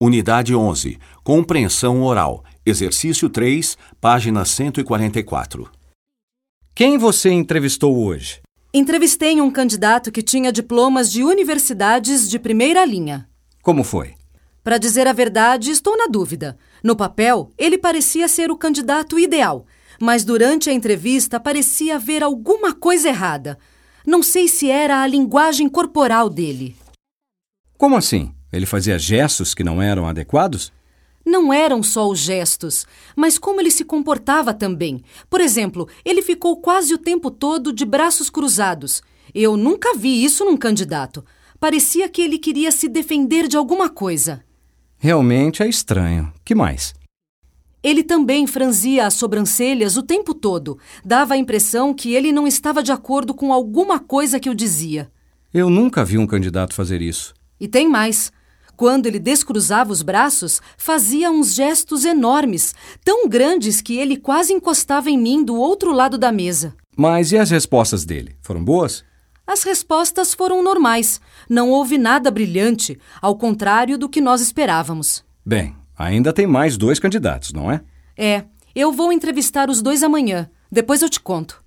Unidade 11. Compreensão oral. Exercício 3, página 144. Quem você entrevistou hoje? Entrevistei um candidato que tinha diplomas de universidades de primeira linha. Como foi? Para dizer a verdade, estou na dúvida. No papel, ele parecia ser o candidato ideal, mas durante a entrevista parecia haver alguma coisa errada. Não sei se era a linguagem corporal dele. Como assim? Ele fazia gestos que não eram adequados? Não eram só os gestos, mas como ele se comportava também. Por exemplo, ele ficou quase o tempo todo de braços cruzados. Eu nunca vi isso num candidato. Parecia que ele queria se defender de alguma coisa. Realmente é estranho. Que mais? Ele também franzia as sobrancelhas o tempo todo. Dava a impressão que ele não estava de acordo com alguma coisa que eu dizia. Eu nunca vi um candidato fazer isso. E tem mais. Quando ele descruzava os braços, fazia uns gestos enormes, tão grandes que ele quase encostava em mim do outro lado da mesa. Mas e as respostas dele? Foram boas? As respostas foram normais. Não houve nada brilhante, ao contrário do que nós esperávamos. Bem, ainda tem mais dois candidatos, não é? É, eu vou entrevistar os dois amanhã. Depois eu te conto.